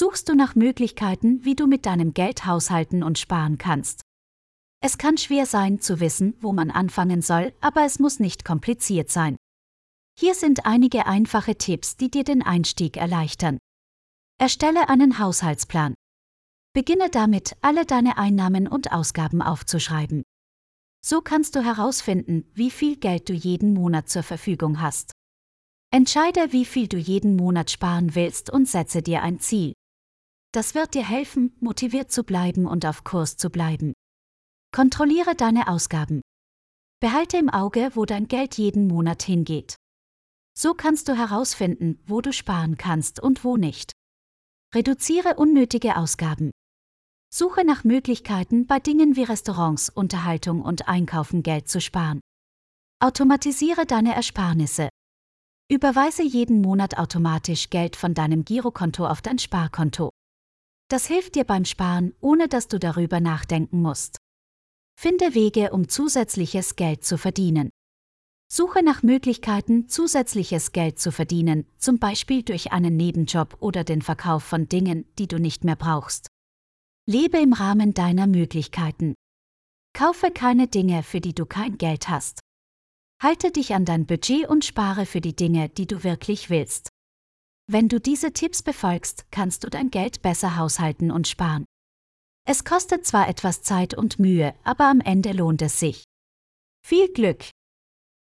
Suchst du nach Möglichkeiten, wie du mit deinem Geld haushalten und sparen kannst? Es kann schwer sein zu wissen, wo man anfangen soll, aber es muss nicht kompliziert sein. Hier sind einige einfache Tipps, die dir den Einstieg erleichtern. Erstelle einen Haushaltsplan. Beginne damit, alle deine Einnahmen und Ausgaben aufzuschreiben. So kannst du herausfinden, wie viel Geld du jeden Monat zur Verfügung hast. Entscheide, wie viel du jeden Monat sparen willst und setze dir ein Ziel. Das wird dir helfen, motiviert zu bleiben und auf Kurs zu bleiben. Kontrolliere deine Ausgaben. Behalte im Auge, wo dein Geld jeden Monat hingeht. So kannst du herausfinden, wo du sparen kannst und wo nicht. Reduziere unnötige Ausgaben. Suche nach Möglichkeiten, bei Dingen wie Restaurants, Unterhaltung und Einkaufen Geld zu sparen. Automatisiere deine Ersparnisse. Überweise jeden Monat automatisch Geld von deinem Girokonto auf dein Sparkonto. Das hilft dir beim Sparen, ohne dass du darüber nachdenken musst. Finde Wege, um zusätzliches Geld zu verdienen. Suche nach Möglichkeiten, zusätzliches Geld zu verdienen, zum Beispiel durch einen Nebenjob oder den Verkauf von Dingen, die du nicht mehr brauchst. Lebe im Rahmen deiner Möglichkeiten. Kaufe keine Dinge, für die du kein Geld hast. Halte dich an dein Budget und spare für die Dinge, die du wirklich willst. Wenn du diese Tipps befolgst, kannst du dein Geld besser haushalten und sparen. Es kostet zwar etwas Zeit und Mühe, aber am Ende lohnt es sich. Viel Glück!